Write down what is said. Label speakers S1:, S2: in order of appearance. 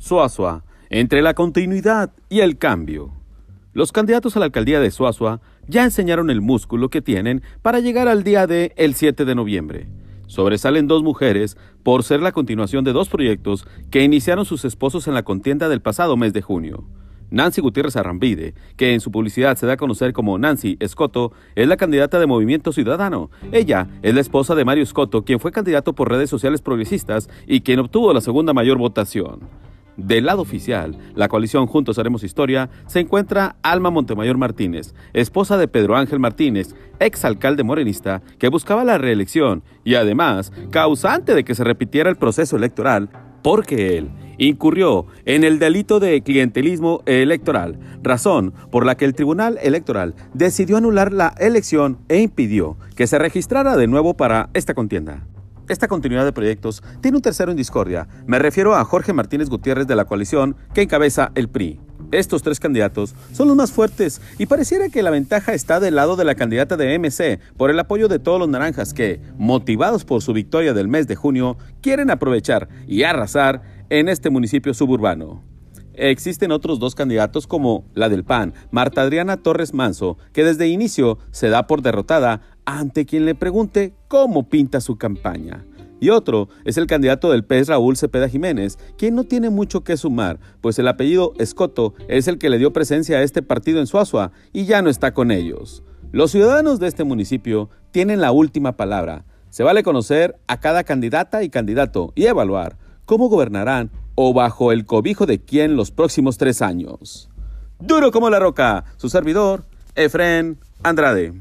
S1: Suazua, entre la continuidad y el cambio. Los candidatos a la alcaldía de Suazua ya enseñaron el músculo que tienen para llegar al día de el 7 de noviembre. Sobresalen dos mujeres por ser la continuación de dos proyectos que iniciaron sus esposos en la contienda del pasado mes de junio. Nancy Gutiérrez Arrambide, que en su publicidad se da a conocer como Nancy Escoto, es la candidata de Movimiento Ciudadano. Ella es la esposa de Mario Escoto, quien fue candidato por redes sociales progresistas y quien obtuvo la segunda mayor votación. Del lado oficial, la coalición Juntos Haremos Historia, se encuentra Alma Montemayor Martínez, esposa de Pedro Ángel Martínez, exalcalde morenista, que buscaba la reelección y además causante de que se repitiera el proceso electoral, porque él incurrió en el delito de clientelismo electoral, razón por la que el Tribunal Electoral decidió anular la elección e impidió que se registrara de nuevo para esta contienda. Esta continuidad de proyectos tiene un tercero en discordia. Me refiero a Jorge Martínez Gutiérrez de la coalición que encabeza el PRI. Estos tres candidatos son los más fuertes y pareciera que la ventaja está del lado de la candidata de MC por el apoyo de todos los naranjas que, motivados por su victoria del mes de junio, quieren aprovechar y arrasar en este municipio suburbano. Existen otros dos candidatos como la del PAN, Marta Adriana Torres Manso, que desde inicio se da por derrotada ante quien le pregunte cómo pinta su campaña. Y otro es el candidato del PES Raúl Cepeda Jiménez, quien no tiene mucho que sumar, pues el apellido Escoto es el que le dio presencia a este partido en Suazua y ya no está con ellos. Los ciudadanos de este municipio tienen la última palabra. Se vale conocer a cada candidata y candidato y evaluar cómo gobernarán o bajo el cobijo de quién los próximos tres años. Duro como la roca, su servidor, Efren Andrade.